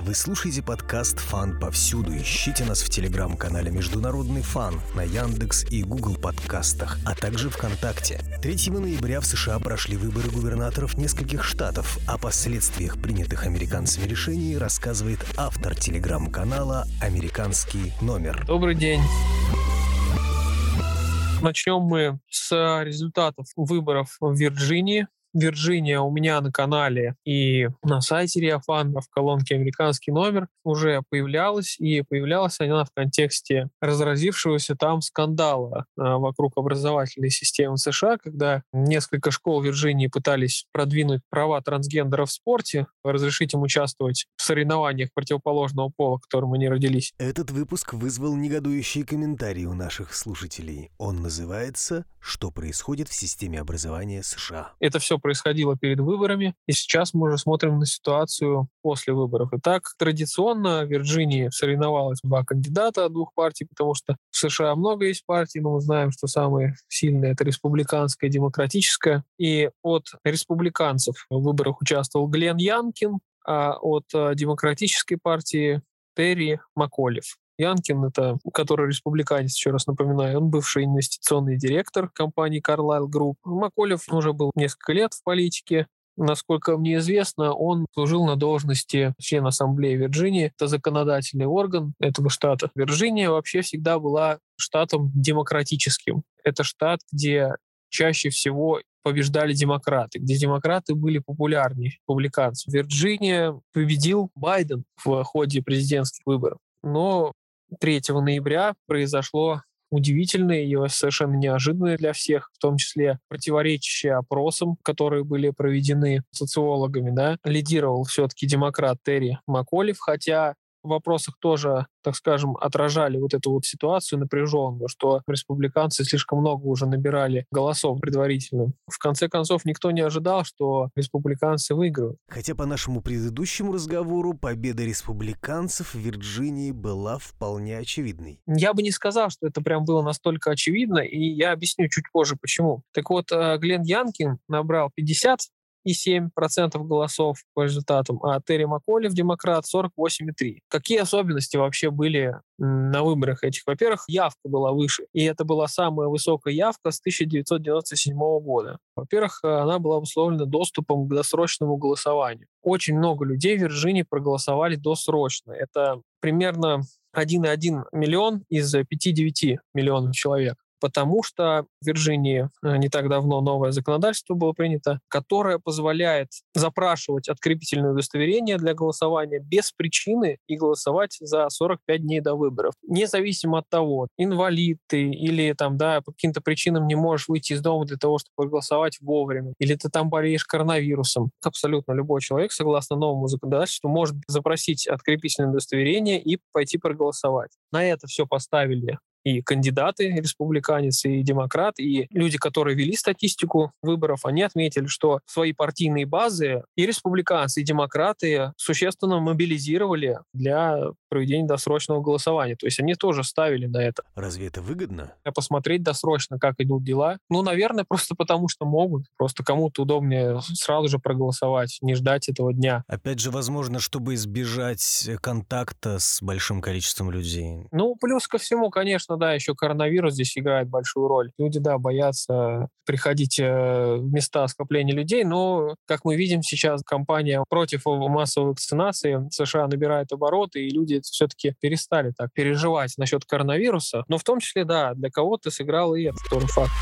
Вы слушаете подкаст «Фан повсюду». Ищите нас в телеграм-канале «Международный фан» на Яндекс и Google подкастах, а также ВКонтакте. 3 ноября в США прошли выборы губернаторов нескольких штатов. О последствиях принятых американцами решений рассказывает автор телеграм-канала «Американский номер». Добрый день. Начнем мы с результатов выборов в Вирджинии. Вирджиния у меня на канале и на сайте Риафан в колонке «Американский номер» уже появлялась, и появлялась она в контексте разразившегося там скандала а, вокруг образовательной системы США, когда несколько школ Вирджинии пытались продвинуть права трансгендеров в спорте, разрешить им участвовать соревнованиях противоположного пола, которым они родились. Этот выпуск вызвал негодующие комментарии у наших слушателей. Он называется «Что происходит в системе образования США?». Это все происходило перед выборами, и сейчас мы уже смотрим на ситуацию после выборов. Итак, традиционно в Вирджинии соревновалось два кандидата от двух партий, потому что в США много есть партий, но мы знаем, что самые сильные — это республиканская и демократическая. И от республиканцев в выборах участвовал Глен Янкин, от э, демократической партии Терри Маколев. Янкин, это, который республиканец, еще раз напоминаю, он бывший инвестиционный директор компании Carlyle Group. Маколев уже был несколько лет в политике, Насколько мне известно, он служил на должности члена Ассамблеи Вирджинии. Это законодательный орган этого штата. Вирджиния вообще всегда была штатом демократическим. Это штат, где чаще всего побеждали демократы, где демократы были популярнее республиканцев. Вирджиния победил Байден в ходе президентских выборов. Но 3 ноября произошло удивительное и совершенно неожиданное для всех, в том числе противоречащие опросам, которые были проведены социологами. Да? Лидировал все-таки демократ Терри Маколев, хотя вопросах тоже, так скажем, отражали вот эту вот ситуацию напряженную, что республиканцы слишком много уже набирали голосов предварительно. В конце концов, никто не ожидал, что республиканцы выиграют. Хотя по нашему предыдущему разговору победа республиканцев в Вирджинии была вполне очевидной. Я бы не сказал, что это прям было настолько очевидно, и я объясню чуть позже, почему. Так вот, э, Глен Янкин набрал 50 47% голосов по результатам, а Терри Маколев, демократ, 48,3%. Какие особенности вообще были на выборах этих? Во-первых, явка была выше, и это была самая высокая явка с 1997 года. Во-первых, она была обусловлена доступом к досрочному голосованию. Очень много людей в Вирджинии проголосовали досрочно. Это примерно 1,1 миллион из 5-9 миллионов человек потому что в Вирджинии э, не так давно новое законодательство было принято, которое позволяет запрашивать открепительное удостоверение для голосования без причины и голосовать за 45 дней до выборов. Независимо от того, инвалид ты или там, да, по каким-то причинам не можешь выйти из дома для того, чтобы проголосовать вовремя, или ты там болеешь коронавирусом. Абсолютно любой человек, согласно новому законодательству, может запросить открепительное удостоверение и пойти проголосовать. На это все поставили и кандидаты, республиканец, и демократ, и люди, которые вели статистику выборов, они отметили, что свои партийные базы и республиканцы, и демократы существенно мобилизировали для проведения досрочного голосования. То есть они тоже ставили на это. Разве это выгодно? Посмотреть досрочно, как идут дела. Ну, наверное, просто потому, что могут. Просто кому-то удобнее сразу же проголосовать, не ждать этого дня. Опять же, возможно, чтобы избежать контакта с большим количеством людей. Ну, плюс ко всему, конечно, да, еще коронавирус здесь играет большую роль. Люди, да, боятся приходить э, в места скопления людей, но, как мы видим сейчас, компания против массовой вакцинации США набирает обороты, и люди все-таки перестали так переживать насчет коронавируса. Но в том числе, да, для кого-то сыграл и этот факт.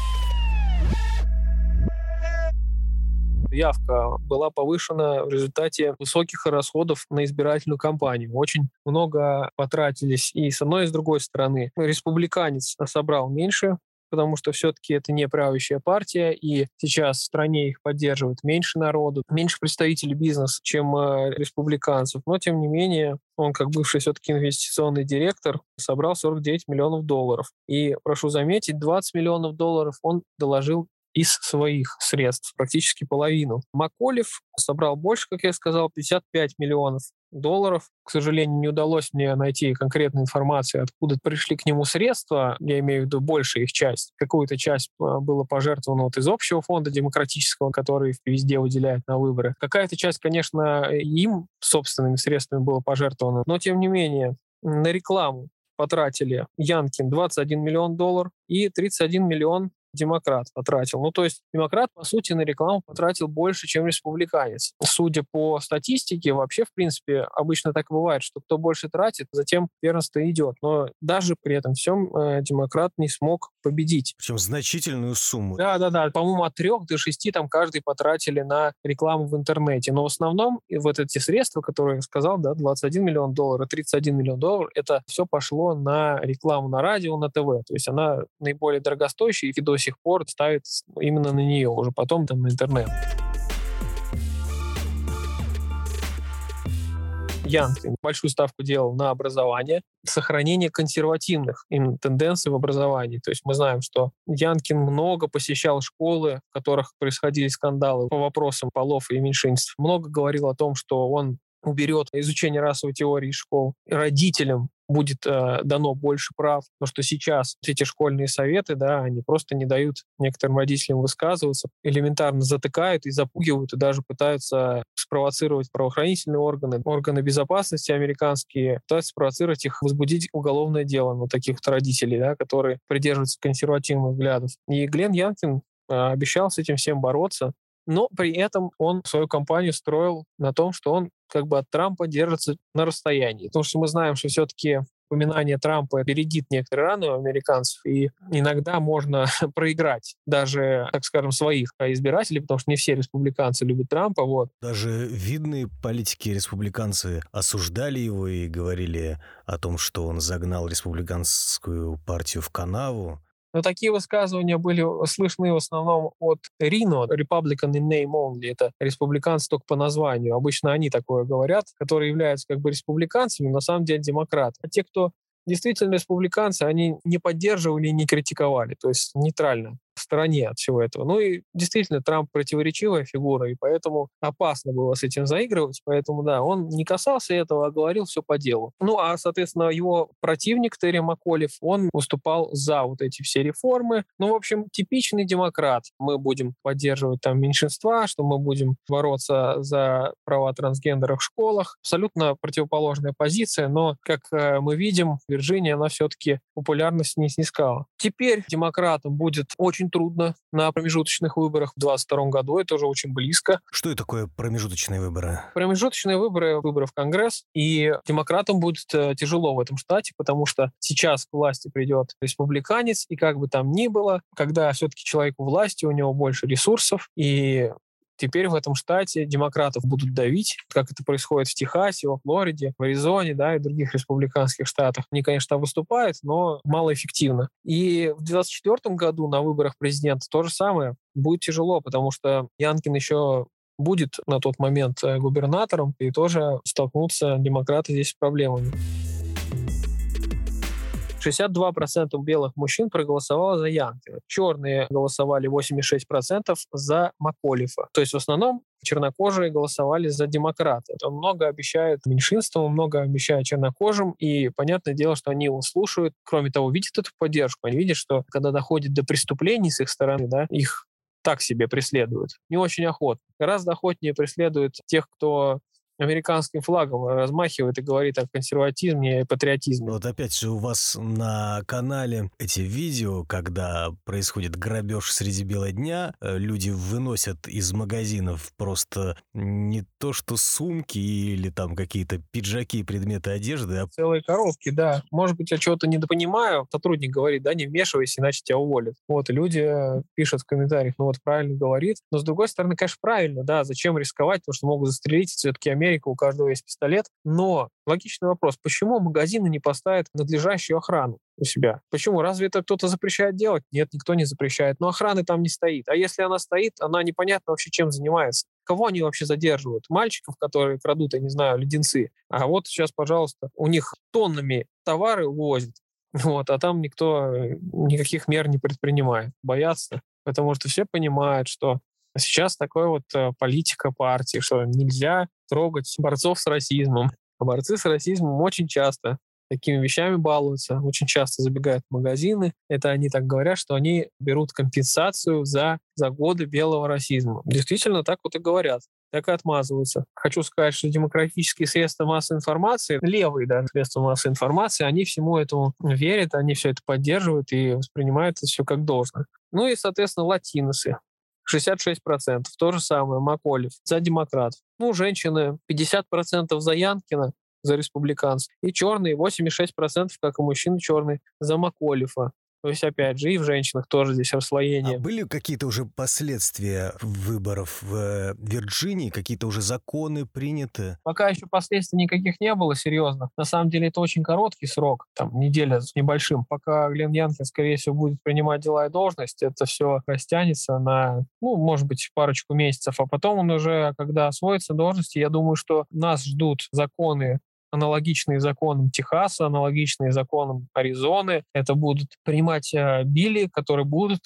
Явка была повышена в результате высоких расходов на избирательную кампанию. Очень много потратились и с одной, и с другой стороны. Республиканец собрал меньше потому что все-таки это не правящая партия, и сейчас в стране их поддерживает меньше народу, меньше представителей бизнеса, чем э, республиканцев. Но, тем не менее, он, как бывший все-таки инвестиционный директор, собрал 49 миллионов долларов. И, прошу заметить, 20 миллионов долларов он доложил из своих средств, практически половину. Маколев собрал больше, как я сказал, 55 миллионов долларов. К сожалению, не удалось мне найти конкретной информации, откуда пришли к нему средства. Я имею в виду большая их часть. Какую-то часть а, было пожертвовано вот из общего фонда демократического, который везде выделяет на выборы. Какая-то часть, конечно, им собственными средствами была пожертвована. Но, тем не менее, на рекламу потратили Янкин 21 миллион долларов и 31 миллион демократ потратил. Ну, то есть демократ, по сути, на рекламу потратил больше, чем республиканец. Судя по статистике, вообще, в принципе, обычно так бывает, что кто больше тратит, затем первенство идет. Но даже при этом всем э, демократ не смог победить. Причем значительную сумму. Да, да, да. По-моему, от трех до шести там каждый потратили на рекламу в интернете. Но в основном вот эти средства, которые я сказал, да, 21 миллион долларов, 31 миллион долларов, это все пошло на рекламу на радио, на ТВ. То есть она наиболее дорогостоящая, и до сих пор ставит именно на нее, уже потом там на интернет. Янкин большую ставку делал на образование, сохранение консервативных им тенденций в образовании. То есть мы знаем, что Янкин много посещал школы, в которых происходили скандалы по вопросам полов и меньшинств. Много говорил о том, что он уберет изучение расовой теории школ. Родителям будет э, дано больше прав, потому что сейчас эти школьные советы, да, они просто не дают некоторым родителям высказываться, элементарно затыкают и запугивают, и даже пытаются спровоцировать правоохранительные органы, органы безопасности американские, пытаются спровоцировать их, возбудить уголовное дело на таких вот родителей, да, которые придерживаются консервативных взглядов. И Глен Янкин э, обещал с этим всем бороться, но при этом он свою кампанию строил на том, что он как бы от Трампа держится на расстоянии. Потому что мы знаем, что все-таки упоминание Трампа бередит некоторые раны у американцев, и иногда можно проиграть даже, так скажем, своих избирателей, потому что не все республиканцы любят Трампа. Вот. Даже видные политики-республиканцы осуждали его и говорили о том, что он загнал республиканскую партию в канаву. Но такие высказывания были слышны в основном от Рино, Republican in name only, это республиканцы только по названию. Обычно они такое говорят, которые являются как бы республиканцами, но на самом деле демократы. А те, кто действительно республиканцы, они не поддерживали и не критиковали, то есть нейтрально стороне от всего этого. Ну и действительно, Трамп противоречивая фигура, и поэтому опасно было с этим заигрывать. Поэтому, да, он не касался этого, а говорил все по делу. Ну, а, соответственно, его противник Терри Маколев, он выступал за вот эти все реформы. Ну, в общем, типичный демократ. Мы будем поддерживать там меньшинства, что мы будем бороться за права трансгендеров в школах. Абсолютно противоположная позиция, но, как э, мы видим, Вирджиния, она все-таки популярность не снискала. Теперь демократам будет очень очень трудно на промежуточных выборах в 2022 году. Это уже очень близко. Что это такое промежуточные выборы? Промежуточные выборы, выборы в Конгресс. И демократам будет э, тяжело в этом штате, потому что сейчас к власти придет республиканец, и как бы там ни было, когда все-таки человек у власти, у него больше ресурсов, и Теперь в этом штате демократов будут давить, как это происходит в Техасе, во Флориде, в Аризоне, да, и других республиканских штатах. Они, конечно, там выступают, но малоэффективно. И в 2024 году на выборах президента то же самое. Будет тяжело, потому что Янкин еще будет на тот момент э, губернатором, и тоже столкнутся демократы здесь с проблемами. 62% белых мужчин проголосовало за Янкина. Черные голосовали 86% за Маколифа. То есть в основном чернокожие голосовали за демократа. Он много обещает меньшинствам, много обещает чернокожим, и понятное дело, что они его слушают. Кроме того, видят эту поддержку. Они видят, что когда доходит до преступлений с их стороны, да, их так себе преследуют. Не очень охотно. Гораздо охотнее преследуют тех, кто американским флагом размахивает и говорит о консерватизме и патриотизме. Вот опять же у вас на канале эти видео, когда происходит грабеж среди бела дня, э, люди выносят из магазинов просто не то что сумки или там какие-то пиджаки, предметы одежды, а... Целые коробки, да. Может быть, я чего-то недопонимаю. Сотрудник говорит, да, не вмешивайся, иначе тебя уволят. Вот, и люди э, пишут в комментариях, ну вот правильно говорит. Но с другой стороны, конечно, правильно, да, зачем рисковать, потому что могут застрелить, все-таки Америка Америка, у каждого есть пистолет. Но логичный вопрос, почему магазины не поставят надлежащую охрану у себя? Почему? Разве это кто-то запрещает делать? Нет, никто не запрещает. Но охраны там не стоит. А если она стоит, она непонятно вообще чем занимается. Кого они вообще задерживают? Мальчиков, которые крадут, я не знаю, леденцы. А вот сейчас, пожалуйста, у них тоннами товары увозят. Вот, а там никто э, никаких мер не предпринимает. Боятся, потому что все понимают, что сейчас такой вот э, политика партии, что нельзя трогать борцов с расизмом. А борцы с расизмом очень часто такими вещами балуются, очень часто забегают в магазины. Это они так говорят, что они берут компенсацию за, за годы белого расизма. Действительно, так вот и говорят так и отмазываются. Хочу сказать, что демократические средства массовой информации, левые да, средства массовой информации, они всему этому верят, они все это поддерживают и воспринимают это все как должное. Ну и, соответственно, латиносы. 66%. То же самое, Маколев за демократов. Ну, женщины 50% за Янкина, за республиканцев, и черные 86%, как и мужчины черные, за Маколифа. То есть, опять же, и в женщинах тоже здесь расслоение. А были какие-то уже последствия выборов в э, Вирджинии? Какие-то уже законы приняты? Пока еще последствий никаких не было, серьезно. На самом деле, это очень короткий срок, там, неделя с небольшим. Пока Глен Янкин, скорее всего, будет принимать дела и должность, это все растянется на, ну, может быть, парочку месяцев. А потом он уже, когда освоится должности, я думаю, что нас ждут законы аналогичные законам Техаса, аналогичные законам Аризоны. Это будут принимать э, билли, которые будут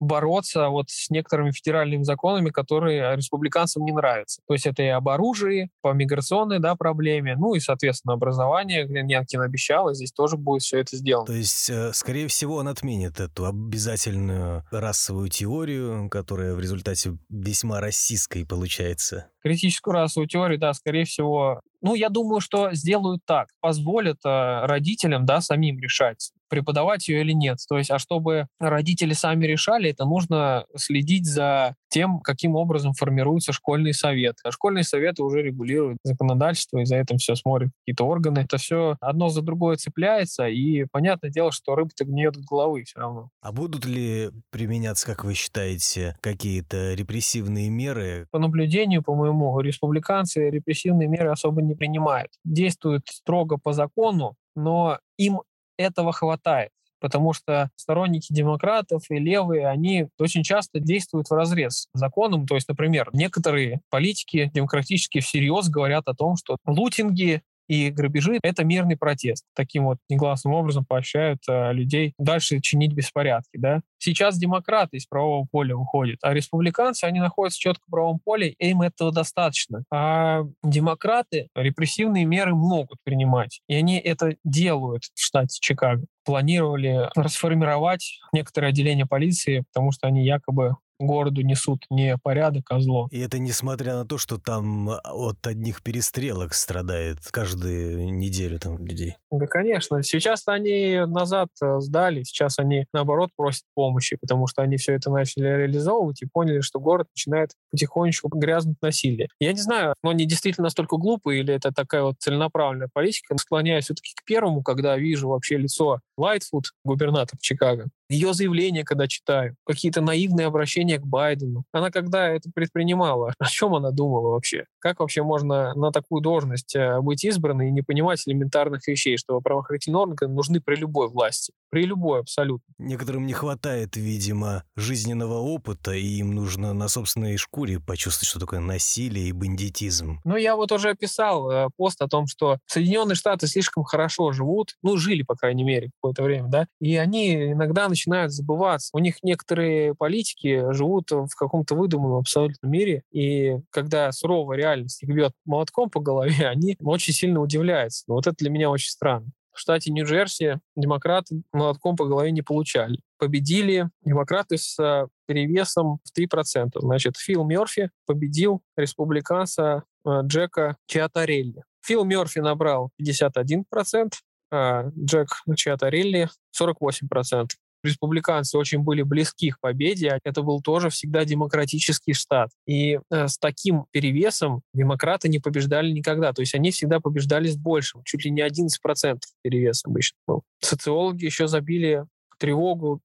бороться вот с некоторыми федеральными законами, которые республиканцам не нравятся. То есть это и об оружии, по миграционной да, проблеме, ну и, соответственно, образование. Янкин обещал, и здесь тоже будет все это сделано. То есть, э, скорее всего, он отменит эту обязательную расовую теорию, которая в результате весьма расистской получается. Критическую расовую теорию, да, скорее всего, ну, я думаю, что сделают так, позволят э, родителям, да, самим решать, преподавать ее или нет. То есть, а чтобы родители сами решали, это нужно следить за тем, каким образом формируется школьный совет. А школьные советы уже регулируют законодательство, и за этим все смотрят какие-то органы. Это все одно за другое цепляется, и понятное дело, что рыба-то гниет от головы все равно. А будут ли применяться, как вы считаете, какие-то репрессивные меры? По наблюдению, по моему, республиканцы репрессивные меры особо не принимают. Действуют строго по закону, но им этого хватает потому что сторонники демократов и левые, они очень часто действуют в разрез законом. То есть, например, некоторые политики демократические всерьез говорят о том, что лутинги и грабежи — это мирный протест. Таким вот негласным образом поощряют э, людей дальше чинить беспорядки. Да? Сейчас демократы из правового поля выходят, а республиканцы, они находятся четко в правом поле, и им этого достаточно. А демократы репрессивные меры могут принимать, и они это делают в штате Чикаго планировали расформировать некоторые отделения полиции, потому что они якобы городу несут не порядок, а зло. И это несмотря на то, что там а, от одних перестрелок страдает каждую неделю там людей. Да, конечно. Сейчас они назад э, сдали, сейчас они, наоборот, просят помощи, потому что они все это начали реализовывать и поняли, что город начинает потихонечку грязнуть насилие. Я не знаю, но они действительно настолько глупые или это такая вот целенаправленная политика. Склоняюсь все-таки к первому, когда вижу вообще лицо Лайтфуд, губернатор Чикаго, ее заявления, когда читаю, какие-то наивные обращения к Байдену. Она когда это предпринимала, о чем она думала вообще? Как вообще можно на такую должность э, быть избранной и не понимать элементарных вещей, что правоохранительные органы нужны при любой власти? При любой абсолютно. Некоторым не хватает, видимо, жизненного опыта, и им нужно на собственной шкуре почувствовать, что такое насилие и бандитизм. Ну, я вот уже писал э, пост о том, что Соединенные Штаты слишком хорошо живут, ну, жили, по крайней мере, какое-то время, да, и они иногда начинают забываться. У них некоторые политики живут в каком-то выдуманном абсолютно мире, и когда суровая реальность их бьет молотком по голове, они очень сильно удивляются. Но вот это для меня очень странно. В штате Нью-Джерси демократы молотком по голове не получали. Победили демократы с э, перевесом в 3%. Значит, Фил Мерфи победил республиканца э, Джека Чиатарелли. Фил Мерфи набрал 51%, а Джек Чиатарелли 48% республиканцы очень были близки к победе. Это был тоже всегда демократический штат. И э, с таким перевесом демократы не побеждали никогда. То есть они всегда побеждали с большим. Чуть ли не 11% перевес обычно был. Социологи еще забили тревогу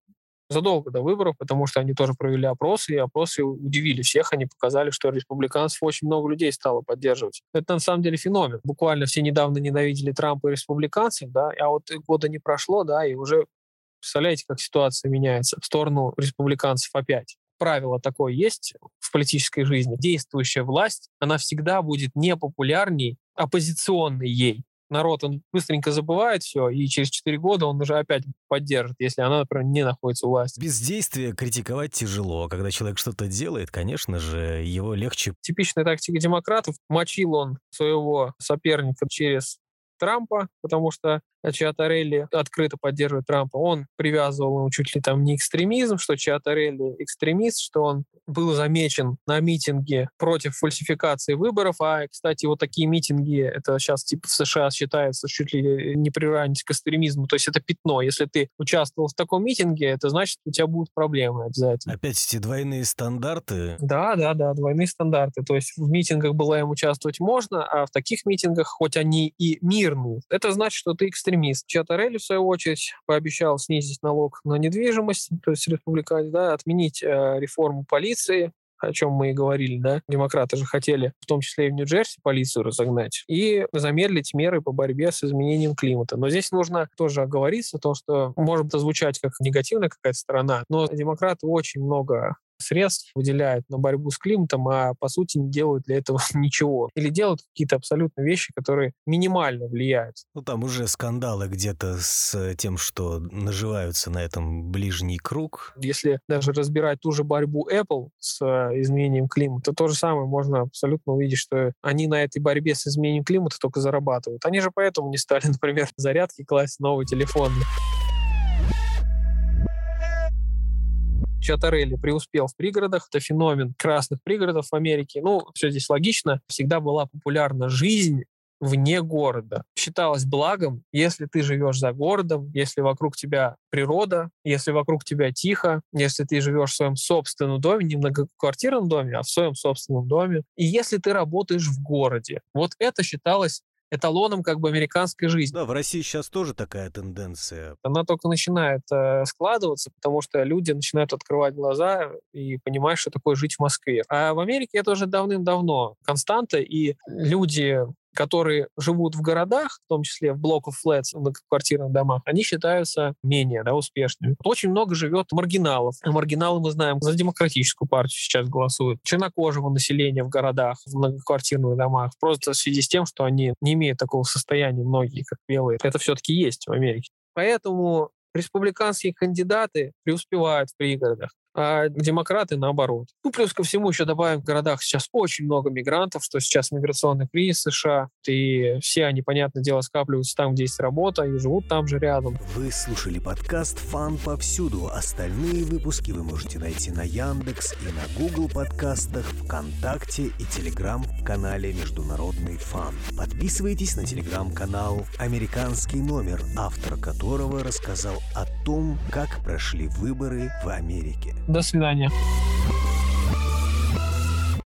задолго до выборов, потому что они тоже провели опросы, и опросы удивили всех. Они показали, что республиканцев очень много людей стало поддерживать. Это на самом деле феномен. Буквально все недавно ненавидели Трампа и республиканцев, да, а вот года не прошло, да, и уже Представляете, как ситуация меняется в сторону республиканцев опять? Правило такое есть в политической жизни. Действующая власть, она всегда будет непопулярней оппозиционной ей. народ, он быстренько забывает все, и через 4 года он уже опять поддержит, если она, например, не находится у власти. Бездействие критиковать тяжело. Когда человек что-то делает, конечно же, его легче. Типичная тактика демократов. Мочил он своего соперника через Трампа, потому что Чиатарелли открыто поддерживает Трампа. Он привязывал ему чуть ли там не экстремизм, что Чиатарелли экстремист, что он был замечен на митинге против фальсификации выборов. А, кстати, вот такие митинги, это сейчас типа в США считается чуть ли не приравнивать к экстремизму. То есть это пятно. Если ты участвовал в таком митинге, это значит, у тебя будут проблемы обязательно. Опять эти двойные стандарты. Да, да, да, двойные стандарты. То есть в митингах БЛМ участвовать можно, а в таких митингах, хоть они и мирные, это значит, что ты экстремист экстремист. Чиатарелли, в свою очередь, пообещал снизить налог на недвижимость, то есть республиканец, да, отменить э, реформу полиции, о чем мы и говорили, да, демократы же хотели, в том числе и в Нью-Джерси, полицию разогнать, и замедлить меры по борьбе с изменением климата. Но здесь нужно тоже оговориться, то, что может звучать как негативная какая-то сторона, но демократы очень много средств выделяют на борьбу с климатом, а по сути не делают для этого ничего. Или делают какие-то абсолютно вещи, которые минимально влияют. Ну, там уже скандалы где-то с тем, что наживаются на этом ближний круг. Если даже разбирать ту же борьбу Apple с э, изменением климата, то же самое можно абсолютно увидеть, что они на этой борьбе с изменением климата только зарабатывают. Они же поэтому не стали, например, зарядки класть новый телефон. Чатарелли преуспел в пригородах. Это феномен красных пригородов в Америке. Ну, все здесь логично. Всегда была популярна жизнь вне города. Считалось благом, если ты живешь за городом, если вокруг тебя природа, если вокруг тебя тихо, если ты живешь в своем собственном доме, не в многоквартирном доме, а в своем собственном доме, и если ты работаешь в городе. Вот это считалось эталоном как бы американской жизни. Да, в России сейчас тоже такая тенденция. Она только начинает э, складываться, потому что люди начинают открывать глаза и понимать, что такое жить в Москве. А в Америке это уже давным-давно константа, и люди которые живут в городах, в том числе в блоках flats, в многоквартирных домах, они считаются менее да, успешными. Очень много живет маргиналов. Маргиналы, мы знаем, за демократическую партию сейчас голосуют. Чернокожего населения в городах, в многоквартирных домах. Просто в связи с тем, что они не имеют такого состояния, многие, как белые. Это все-таки есть в Америке. Поэтому республиканские кандидаты преуспевают в пригородах а демократы наоборот. Ну, плюс ко всему еще добавим, в городах сейчас очень много мигрантов, что сейчас миграционный кризис США, и все они, понятное дело, скапливаются там, где есть работа, и живут там же рядом. Вы слушали подкаст «Фан повсюду». Остальные выпуски вы можете найти на Яндекс и на Google подкастах, ВКонтакте и Телеграм-канале «Международный фан». Подписывайтесь на Телеграм-канал «Американский номер», автор которого рассказал о том, как прошли выборы в Америке. До свидания.